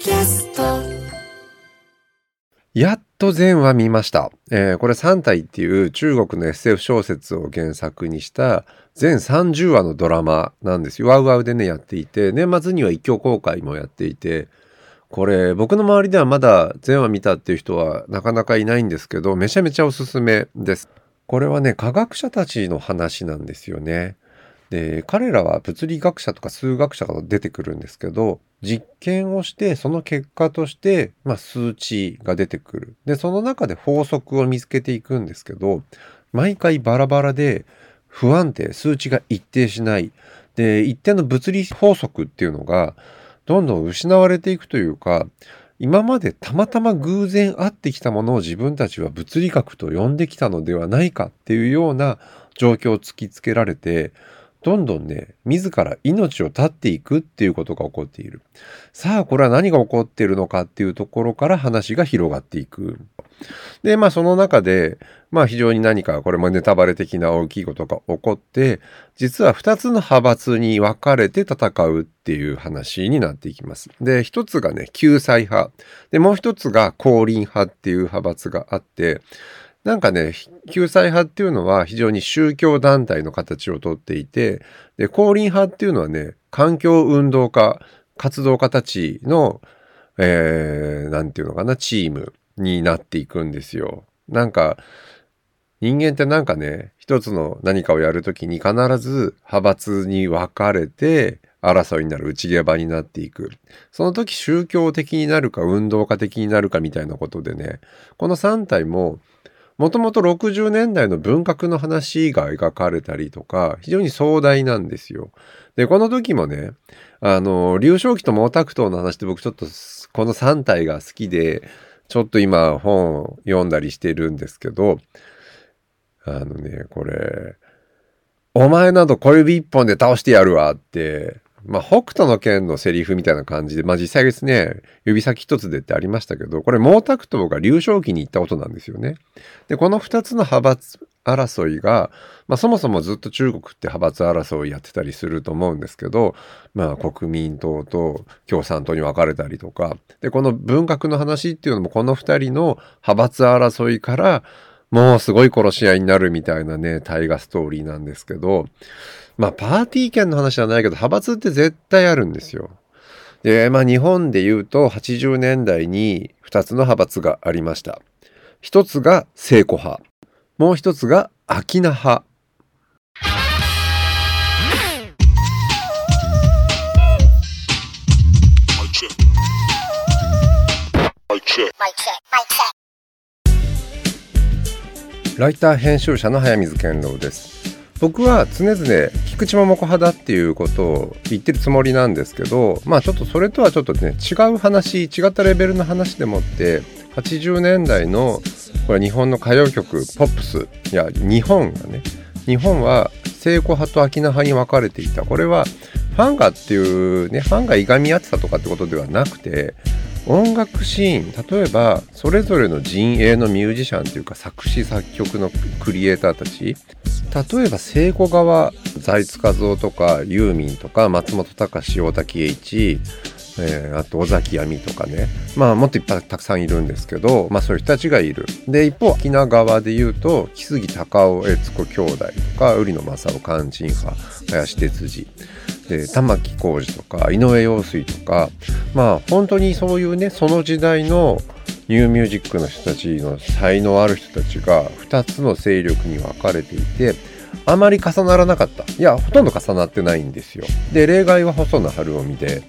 キャストやっと全話見ました。えーこれ3体っていう中国の SF 小説を原作にした全30話のドラマなんですよ。ワウワウでね、やっていて、年末には一挙公開もやっていて、これ僕の周りではまだ全話見たっていう人はなかなかいないんですけど、めちゃめちゃおすすめです。これはね、科学者たちの話なんですよね。で、彼らは物理学者とか数学者が出てくるんですけど、実験をして、その結果として、まあ、数値が出てくる。で、その中で法則を見つけていくんですけど、毎回バラバラで不安定、数値が一定しない。で、一定の物理法則っていうのが、どんどん失われていくというか、今までたまたま偶然会ってきたものを自分たちは物理学と呼んできたのではないかっていうような状況を突きつけられて、どんどんね、自ら命を絶っていくっていうことが起こっている。さあ、これは何が起こっているのかっていうところから話が広がっていく。で、まあその中で、まあ非常に何か、これもネタバレ的な大きいことが起こって、実は2つの派閥に分かれて戦うっていう話になっていきます。で、一つがね、救済派。で、もう一つが降臨派っていう派閥があって、なんかね、救済派っていうのは非常に宗教団体の形をとっていて、で、降臨派っていうのはね、環境運動家、活動家たちの、えー、なんていうのかな、チームになっていくんですよ。なんか、人間ってなんかね、一つの何かをやるときに必ず派閥に分かれて争いになる内毛場になっていく。その時宗教的になるか運動家的になるかみたいなことでね、この3体ももともと60年代の文学の話が描かれたりとか、非常に壮大なんですよ。で、この時もね、あの、劉少奇と毛沢東の話って僕ちょっとこの3体が好きで、ちょっと今本を読んだりしてるんですけど、あのね、これ、お前など小指一本で倒してやるわって、まあ、北斗の剣のセリフみたいな感じで、まあ実際ですね、指先一つでってありましたけど、これ毛沢東が劉少奇に言ったことなんですよね。で、この二つの派閥争いが、まあそもそもずっと中国って派閥争いやってたりすると思うんですけど、まあ国民党と共産党に分かれたりとか、で、この文学の話っていうのもこの二人の派閥争いから、もうすごい殺し合いになるみたいなね、大河ストーリーなんですけど、まあパーティー券の話じゃないけど、派閥って絶対あるんですよ。で、まあ日本で言うと80年代に2つの派閥がありました。一つが聖子派。もう一つが秋名派。ライター編集者の早水健郎です。僕は常々菊池桃子派だっていうことを言ってるつもりなんですけどまあちょっとそれとはちょっとね違う話違ったレベルの話でもって80年代のこれ日本の歌謡曲ポップスいや日本がね日本は聖子派と秋名派に分かれていたこれはファンがっていうねファンがいがみ合ってたとかってことではなくて音楽シーン例えばそれぞれの陣営のミュージシャンというか作詞作曲のクリエイターたち。例えば聖子側財津和夫とかユーミンとか松本隆大滝栄一、えーあと尾崎亜美とかね。まあもっといっぱいたくさんいるんですけどまあそういう人たちがいる。で一方沖縄側で言うと木杉隆夫悦子兄弟とか売野正夫勧進派林哲司。で玉置浩二とか井上陽水とかまあ本当にそういうねその時代のニューミュージックの人たちの才能ある人たちが2つの勢力に分かれていてあまり重ならなかった。いやほとんど重なってないんですよ。で例外は細野晴臣で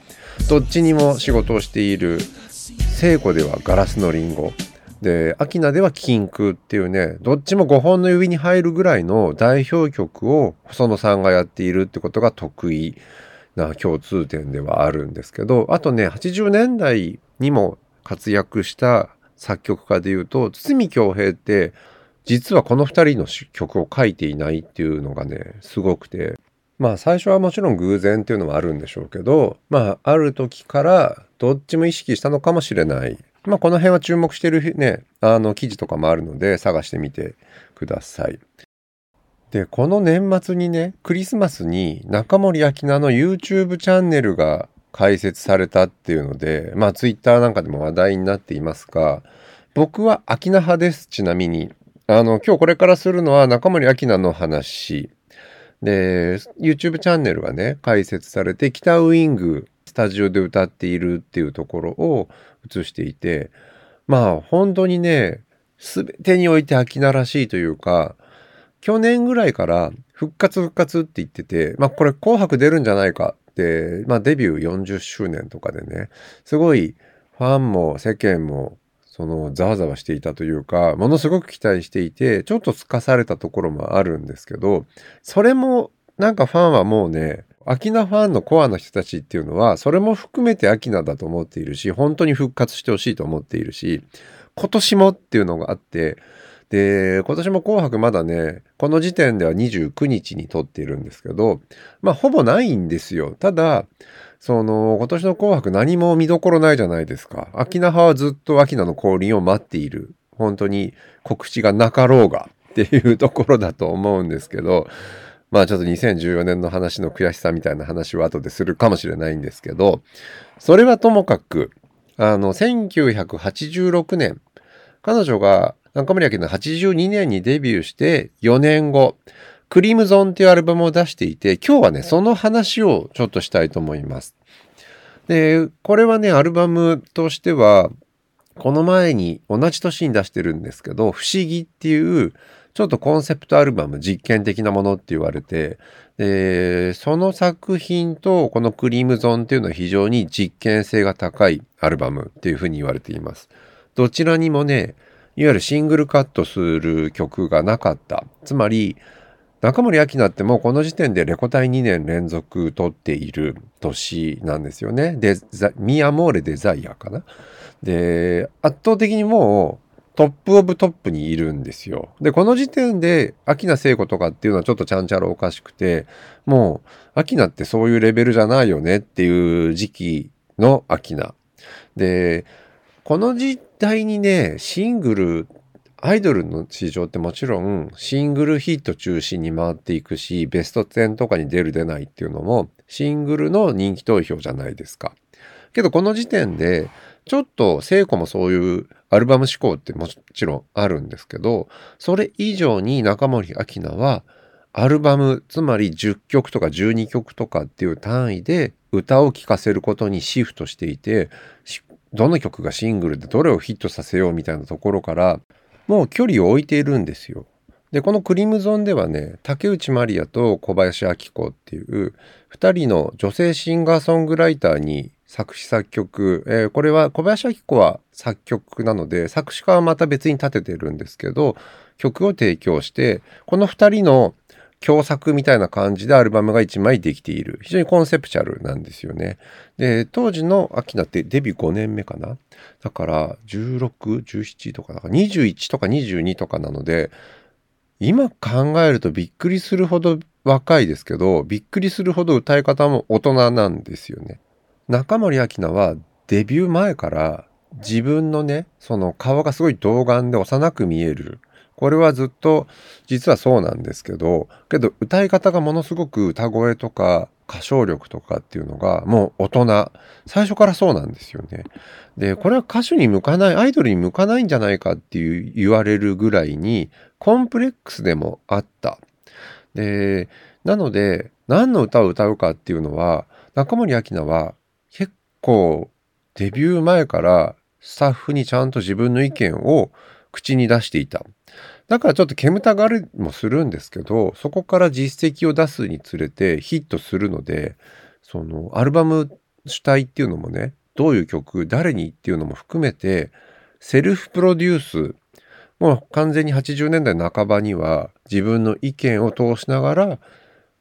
どっちにも仕事をしている聖子ではガラスのリンゴ。で、アキナでは禁空っていうね、どっちも5本の指に入るぐらいの代表曲を細野さんがやっているってことが得意な共通点ではあるんですけど、あとね、80年代にも活躍した作曲家でいうと、堤恭平って、実はこの2人の曲を書いていないっていうのがね、すごくて、まあ最初はもちろん偶然っていうのもあるんでしょうけど、まあある時からどっちも意識したのかもしれない。まあこの辺は注目してるね、あの記事とかもあるので探してみてください。で、この年末にね、クリスマスに中森明菜の YouTube チャンネルが解説されたっていうので、まあツイッターなんかでも話題になっていますが、僕は秋菜派です。ちなみに。あの、今日これからするのは中森明菜の話。で、YouTube チャンネルがね、解説されて、北ウイング、スタジオで歌っているっていうところを映していて、まあ本当にね、すべてにおいて秋菜らしいというか、去年ぐらいから復活復活って言ってて、まあこれ紅白出るんじゃないかって、まあデビュー40周年とかでね、すごいファンも世間もそのざわざわしていたというか、ものすごく期待していて、ちょっとすかされたところもあるんですけど、それもなんかファンはもうね、アキナファンのコアの人たちっていうのは、それも含めてアキナだと思っているし、本当に復活してほしいと思っているし、今年もっていうのがあって、で、今年も紅白まだね、この時点では29日に撮っているんですけど、まあほぼないんですよ。ただ、その、今年の紅白何も見どころないじゃないですか。秋菜派はずっと秋菜の降臨を待っている。本当に告知がなかろうがっていうところだと思うんですけど、まあちょっと2014年の話の悔しさみたいな話は後でするかもしれないんですけど、それはともかく、あの、1986年、彼女が中森明の82年にデビューして4年後、クリムゾンっていうアルバムを出していて、今日はね、その話をちょっとしたいと思います。で、これはね、アルバムとしては、この前に同じ年に出してるんですけど、不思議っていうちょっとコンセプトアルバム、実験的なものって言われて、で、その作品とこのクリームゾーンっていうのは非常に実験性が高いアルバムっていうふうに言われています。どちらにもね、いわゆるシングルカットする曲がなかった。つまり、中森明菜ってもうこの時点でレコ大2年連続取っている年なんですよね。で、ミアモーレデザイアかな。で、圧倒的にもうトップオブトップにいるんですよ。で、この時点で、秋名聖子とかっていうのはちょっとちゃんちゃらおかしくて、もう、秋名ってそういうレベルじゃないよねっていう時期の秋名。で、この時代にね、シングル、アイドルの市場ってもちろんシングルヒット中心に回っていくし、ベスト10とかに出る出ないっていうのもシングルの人気投票じゃないですか。けどこの時点でちょっと聖子もそういうアルバム志向ってもちろんあるんですけど、それ以上に中森明菜はアルバム、つまり10曲とか12曲とかっていう単位で歌を聴かせることにシフトしていて、どの曲がシングルでどれをヒットさせようみたいなところから、もう距離を置いているんですよ。で、このクリムゾンではね、竹内まりやと小林明子っていう2人の女性シンガーソングライターに作詞作曲、えー、これは小林明子は作曲なので作詞家はまた別に立ててるんですけど曲を提供してこの2人の共作みたいな感じでアルバムが1枚できている非常にコンセプチャルなんですよね。で当時の秋菜ってデビュー5年目かな？だから1617とかだから21とか22とかなので今考えるとびっくりするほど若いですけどびっくりするほど歌い方も大人なんですよね。中森明菜はデビュー前から自分のね、その顔がすごい童顔で幼く見える。これはずっと実はそうなんですけど、けど歌い方がものすごく歌声とか歌唱力とかっていうのがもう大人。最初からそうなんですよね。で、これは歌手に向かない、アイドルに向かないんじゃないかっていう言われるぐらいにコンプレックスでもあった。で、なので何の歌を歌うかっていうのは中森明菜は構デビュー前からスタッフにちゃんと自分の意見を口に出していた。だからちょっと煙たがるもするんですけど、そこから実績を出すにつれてヒットするので、そのアルバム主体っていうのもね、どういう曲、誰にっていうのも含めて、セルフプロデュース、もう完全に80年代半ばには自分の意見を通しながら、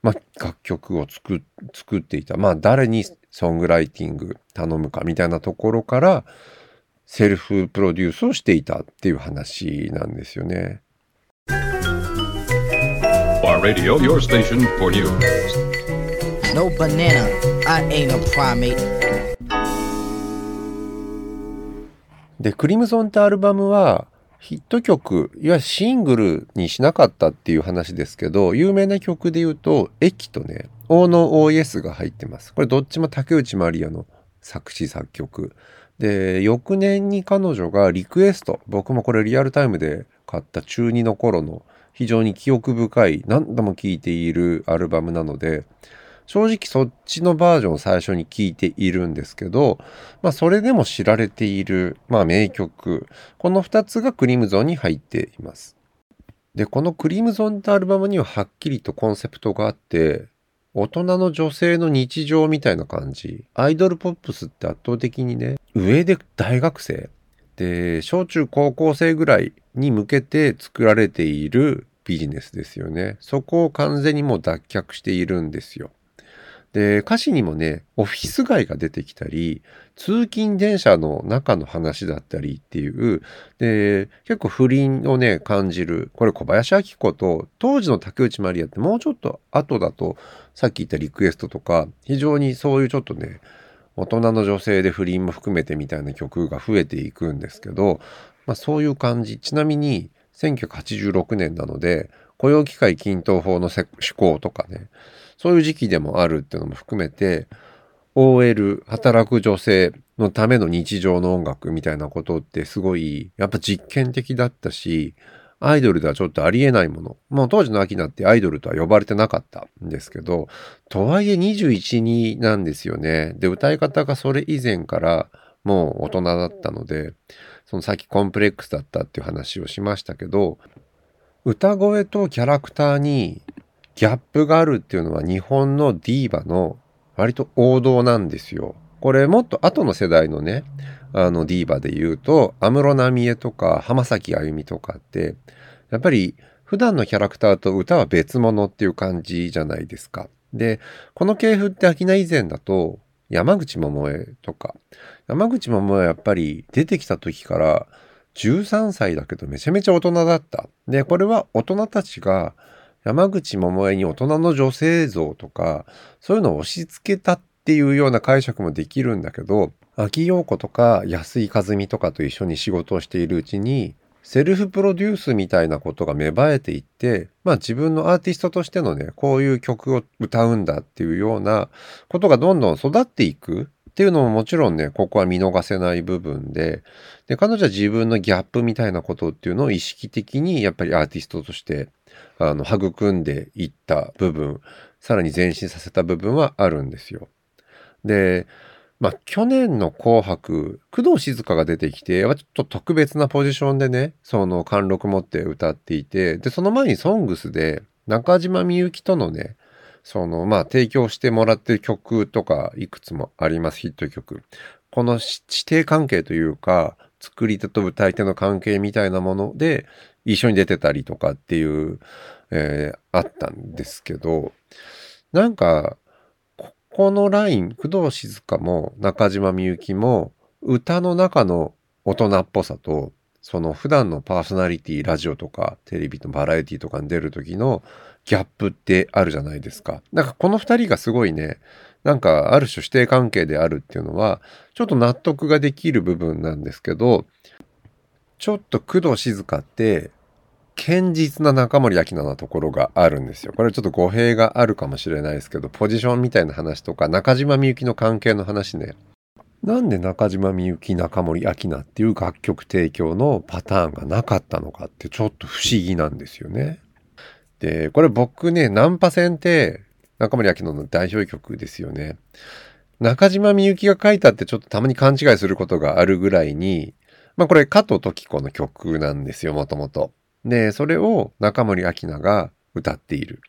まあ、楽曲を作作っていた。まあ誰にソングライティング頼むかみたいなところからセルフプロデュースをしていたっていう話なんですよね。Radio, your station for news. No banana, I ain't a primate. で、クリムゾンってアルバムはヒット曲、いわゆるシングルにしなかったっていう話ですけど、有名な曲で言うと、駅とね、大野 OS が入ってます。これどっちも竹内まりやの作詞作曲。で、翌年に彼女がリクエスト、僕もこれリアルタイムで買った中2の頃の非常に記憶深い、何度も聴いているアルバムなので、正直そっちのバージョンを最初に聴いているんですけど、まあそれでも知られている、まあ名曲、この2つがクリムゾンに入っています。で、このクリムゾンってアルバムにははっきりとコンセプトがあって、大人の女性の日常みたいな感じ。アイドルポップスって圧倒的にね、上で大学生。で、小中高校生ぐらいに向けて作られているビジネスですよね。そこを完全にもう脱却しているんですよ。で、歌詞にもね、オフィス街が出てきたり、通勤電車の中の話だったりっていう、で、結構不倫をね、感じる。これ小林明子と当時の竹内まりやってもうちょっと後だと、さっき言ったリクエストとか、非常にそういうちょっとね、大人の女性で不倫も含めてみたいな曲が増えていくんですけど、まあそういう感じ。ちなみに、1986年なので、雇用機会均等法の施行とかね、そういう時期でもあるっていうのも含めて、OL、働く女性のための日常の音楽みたいなことってすごい、やっぱ実験的だったし、アイドルではちょっとありえないもの。もう当時の秋菜ってアイドルとは呼ばれてなかったんですけど、とはいえ21、2なんですよね。で、歌い方がそれ以前からもう大人だったので、そのさっきコンプレックスだったっていう話をしましたけど、歌声とキャラクターにギャップがあるっていうのは日本のディーバの割と王道なんですよ。これもっと後の世代のね、あのディーバで言うと、安室奈美恵とか浜崎あゆみとかって、やっぱり普段のキャラクターと歌は別物っていう感じじゃないですか。で、この系譜って秋菜以前だと、山口百恵とか、山口百恵はやっぱり出てきた時から13歳だけどめちゃめちゃ大人だった。で、これは大人たちが山口百恵に大人の女性像とか、そういうのを押し付けたっていうような解釈もできるんだけど、秋陽子とか安井和美とかと一緒に仕事をしているうちに、セルフプロデュースみたいなことが芽生えていって、まあ自分のアーティストとしてのね、こういう曲を歌うんだっていうようなことがどんどん育っていく。っていうのももちろんね、ここは見逃せない部分で、で、彼女は自分のギャップみたいなことっていうのを意識的にやっぱりアーティストとして、あの、育んでいった部分、さらに前進させた部分はあるんですよ。で、まあ、去年の紅白、工藤静香が出てきて、ちょっと特別なポジションでね、その貫禄持って歌っていて、で、その前にソングスで、中島みゆきとのね、その、まあ、提供してもらってる曲とかいくつもあります、ヒット曲。この指定関係というか、作り手と歌い手の関係みたいなもので、一緒に出てたりとかっていう、えー、あったんですけど、なんか、ここのライン、工藤静香も中島みゆきも歌の中の大人っぽさと、その普段のパーソナリティ、ラジオとかテレビのバラエティとかに出る時のギャップってあるじゃないですか。なんかこの二人がすごいね、なんかある種指定関係であるっていうのは、ちょっと納得ができる部分なんですけど、ちょっと工藤静香って堅実な中森明菜なところがあるんですよ。これちょっと語弊があるかもしれないですけど、ポジションみたいな話とか、中島みゆきの関係の話ね。なんで中島みゆき、中森明菜っていう楽曲提供のパターンがなかったのかってちょっと不思議なんですよね。で、これ僕ね、ナンパ戦って中森明菜の代表曲ですよね。中島みゆきが書いたってちょっとたまに勘違いすることがあるぐらいに、まあこれ加藤時子の曲なんですよ、もともと。で、それを中森明菜が歌っている。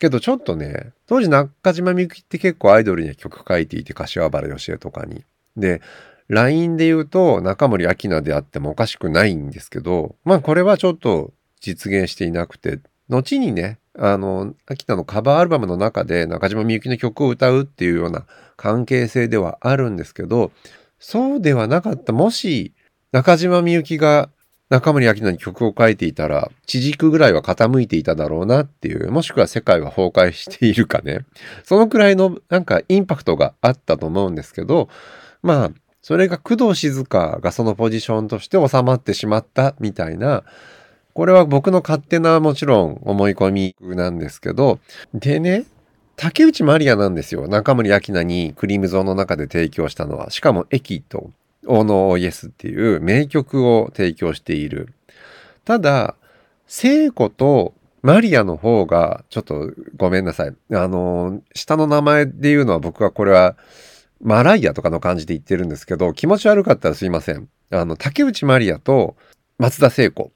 けどちょっとね、当時中島みゆきって結構アイドルには曲書いていて、柏原芳恵とかに。で、LINE で言うと中森明菜であってもおかしくないんですけど、まあこれはちょっと実現していなくて、後にね、あの、秋田のカバーアルバムの中で中島みゆきの曲を歌うっていうような関係性ではあるんですけど、そうではなかった。もし、中島みゆきが中森明菜に曲を書いていたら、地軸ぐらいは傾いていただろうなっていう、もしくは世界は崩壊しているかね。そのくらいのなんかインパクトがあったと思うんですけど、まあ、それが工藤静香がそのポジションとして収まってしまったみたいな、これは僕の勝手なもちろん思い込みなんですけど、でね、竹内まりやなんですよ。中森明菜にクリームゾーンの中で提供したのは。しかも駅とオーノーイエスっていう名曲を提供している。ただ、聖子とマリアの方が、ちょっとごめんなさい。あの、下の名前で言うのは僕はこれは、マライアとかの感じで言ってるんですけど、気持ち悪かったらすいません。あの、竹内まりやと松田聖子。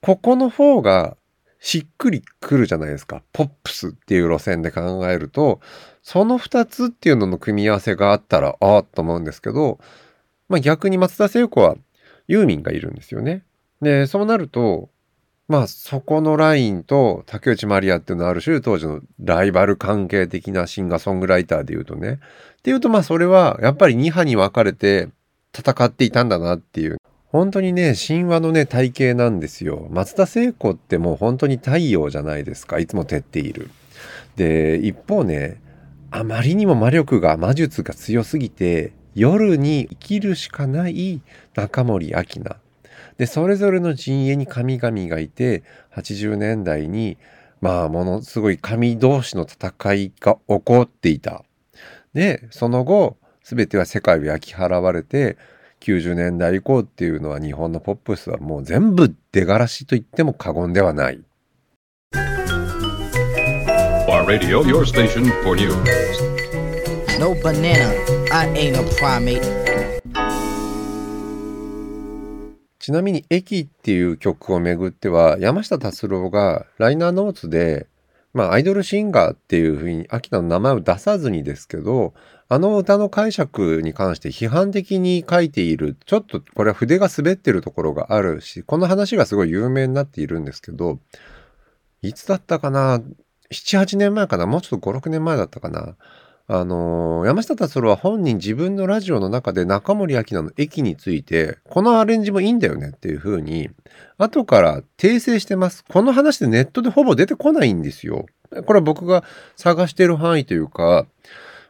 ここの方がしっくりくるじゃないですか。ポップスっていう路線で考えると、その2つっていうのの組み合わせがあったら、ああと思うんですけど、まあ逆に松田聖子はユーミンがいるんですよね。で、そうなると、まあそこのラインと竹内まりやっていうのはある種当時のライバル関係的なシンガーソングライターで言うとね。っていうとまあそれはやっぱり2派に分かれて戦っていたんだなっていう。本当にね、神話のね、体型なんですよ。松田聖子ってもう本当に太陽じゃないですか。いつも照っている。で、一方ね、あまりにも魔力が、魔術が強すぎて、夜に生きるしかない中森明菜。で、それぞれの陣営に神々がいて、80年代に、まあ、ものすごい神同士の戦いが起こっていた。で、その後、全ては世界を焼き払われて、90年代以降っていうのは日本のポップスはもう全部出がらしと言っても過言ではない。Radio, your station for news. No banana, I ain't a primate. ちなみに「駅」っていう曲をめぐっては山下達郎がライナーノーツで、まあ、アイドルシンガーっていうふうに秋田の名前を出さずにですけどあの歌の解釈に関して批判的に書いているちょっとこれは筆が滑ってるところがあるしこの話がすごい有名になっているんですけどいつだったかな？78年前かな？もうちょっと56年前だったかな？あのー、山下達郎は本人自分のラジオの中で中森明菜の駅について、このアレンジもいいんだよねっていう風に、後から訂正してます。この話でネットでほぼ出てこないんですよ。これは僕が探してる範囲というか、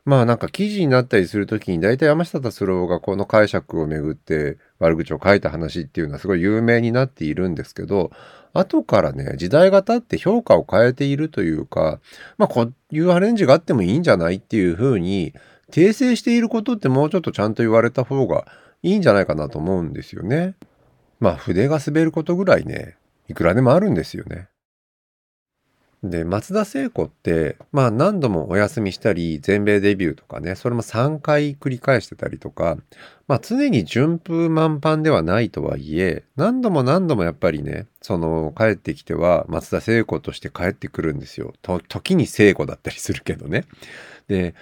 まあなんか記事になったりするときに大体山下達郎がこの解釈をめぐって悪口を書いた話っていうのはすごい有名になっているんですけど、後からね、時代が経って評価を変えているというか、まあ、こういうアレンジがあってもいいんじゃないっていうふうに、訂正していることってもうちょっとちゃんと言われた方がいいんじゃないかなと思うんですよね。まあ、筆が滑ることぐらいね、いくらでもあるんですよね。で、松田聖子って、まあ何度もお休みしたり、全米デビューとかね、それも3回繰り返してたりとか、まあ常に順風満帆ではないとはいえ、何度も何度もやっぱりね、その帰ってきては松田聖子として帰ってくるんですよ。と時に聖子だったりするけどね。で、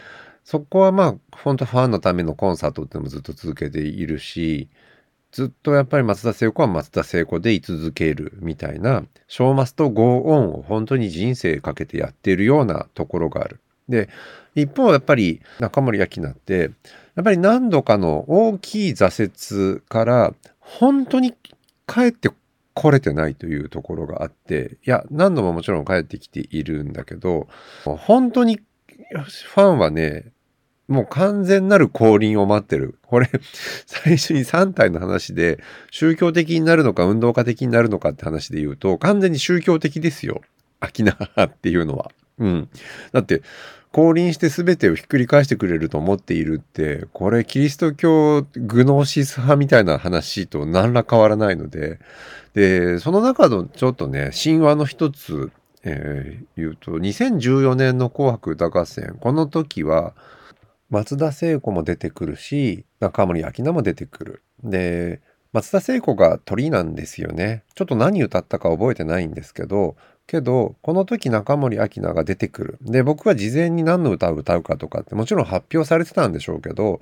そこはまあ、本当ファンのためのコンサートってのもずっと続けているし、ずっとやっぱり松田聖子は松田聖子で居続けるみたいな、ショーマスとゴーオンを本当に人生かけてやっているようなところがある。で、一方やっぱり中森明菜って、やっぱり何度かの大きい挫折から本当に帰って来れてないというところがあって、いや、何度ももちろん帰ってきているんだけど、本当にファンはね、もう完全なる降臨を待ってる。これ、最初に3体の話で、宗教的になるのか運動家的になるのかって話で言うと、完全に宗教的ですよ。秋菜っていうのは。うん。だって、降臨して全てをひっくり返してくれると思っているって、これキリスト教グノーシス派みたいな話と何ら変わらないので、で、その中のちょっとね、神話の一つ、えー、言うと、2014年の紅白歌合戦、この時は、松田聖子も出てくるし、中森明菜も出てくる。で、松田聖子が鳥なんですよね。ちょっと何歌ったか覚えてないんですけど、けど、この時中森明菜が出てくる。で、僕は事前に何の歌を歌うかとかってもちろん発表されてたんでしょうけど、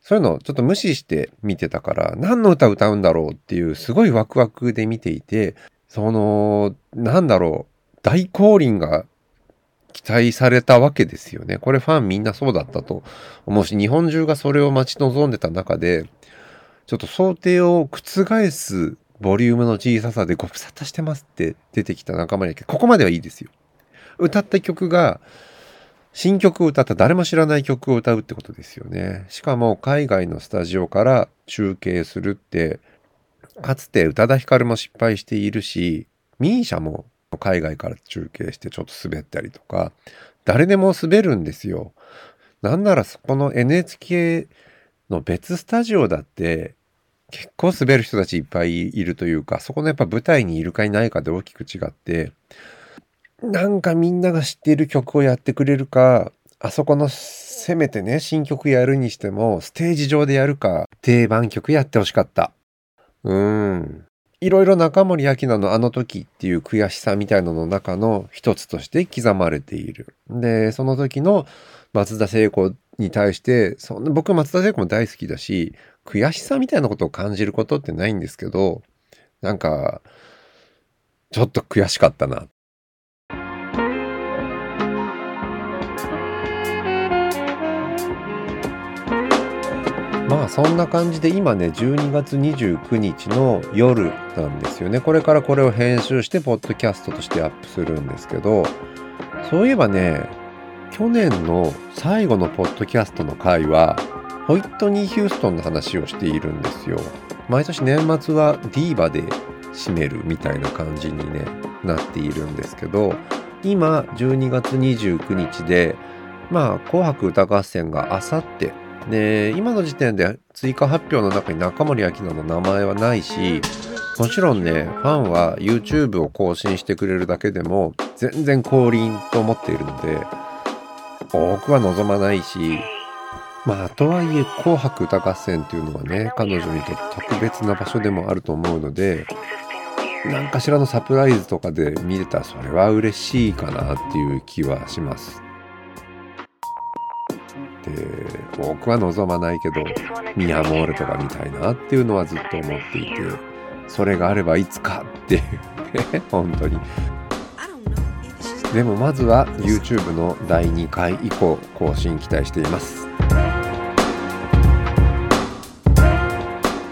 そういうのをちょっと無視して見てたから、何の歌歌うんだろうっていうすごいワクワクで見ていて、その、なんだろう、大降臨が期待されたわけですよね。これファンみんなそうだったと思うし、日本中がそれを待ち望んでた中で、ちょっと想定を覆すボリュームの小ささでご無沙汰してますって出てきた仲間にここまではいいですよ。歌った曲が、新曲を歌った誰も知らない曲を歌うってことですよね。しかも海外のスタジオから中継するって、かつて宇多田ヒカルも失敗しているし、ミーシャも海外から中継してちょっと滑ったりとか、誰でも滑るんですよ。なんならそこの NHK の別スタジオだって結構滑る人たちいっぱいいるというか、そこのやっぱ舞台にいるかいないかで大きく違って、なんかみんなが知っている曲をやってくれるか、あそこのせめてね、新曲やるにしても、ステージ上でやるか、定番曲やってほしかった。うん。いろいろ中森明菜のあの時っていう悔しさみたいなのの中の一つとして刻まれている。で、その時の松田聖子に対して、そんな僕松田聖子も大好きだし、悔しさみたいなことを感じることってないんですけど、なんか、ちょっと悔しかったな。まあそんな感じで今ね12月29日の夜なんですよね。これからこれを編集してポッドキャストとしてアップするんですけどそういえばね去年の最後のポッドキャストの回はホイットニー・ヒューストンの話をしているんですよ。毎年年末はディーバで締めるみたいな感じにねなっているんですけど今12月29日でまあ「紅白歌合戦」があさってで今の時点で追加発表の中に中森明菜の名前はないしもちろんねファンは YouTube を更新してくれるだけでも全然降臨と思っているので多くは望まないしまあとはいえ「紅白歌合戦」っていうのはね彼女にとって特別な場所でもあると思うので何かしらのサプライズとかで見れたらそれは嬉しいかなっていう気はします。で僕は望まないけどミヤモールとか見たいなっていうのはずっと思っていてそれがあればいつかっていう 本当に。でもまずは YouTube の第2回以降更新期待しています。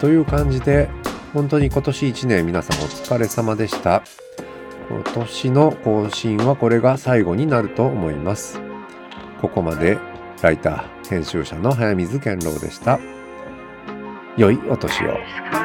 という感じで本当に今年1年皆様お疲れ様でした。今年の更新はこれが最後になると思います。ここまでライター編集者の早水健郎でした。良いお年を。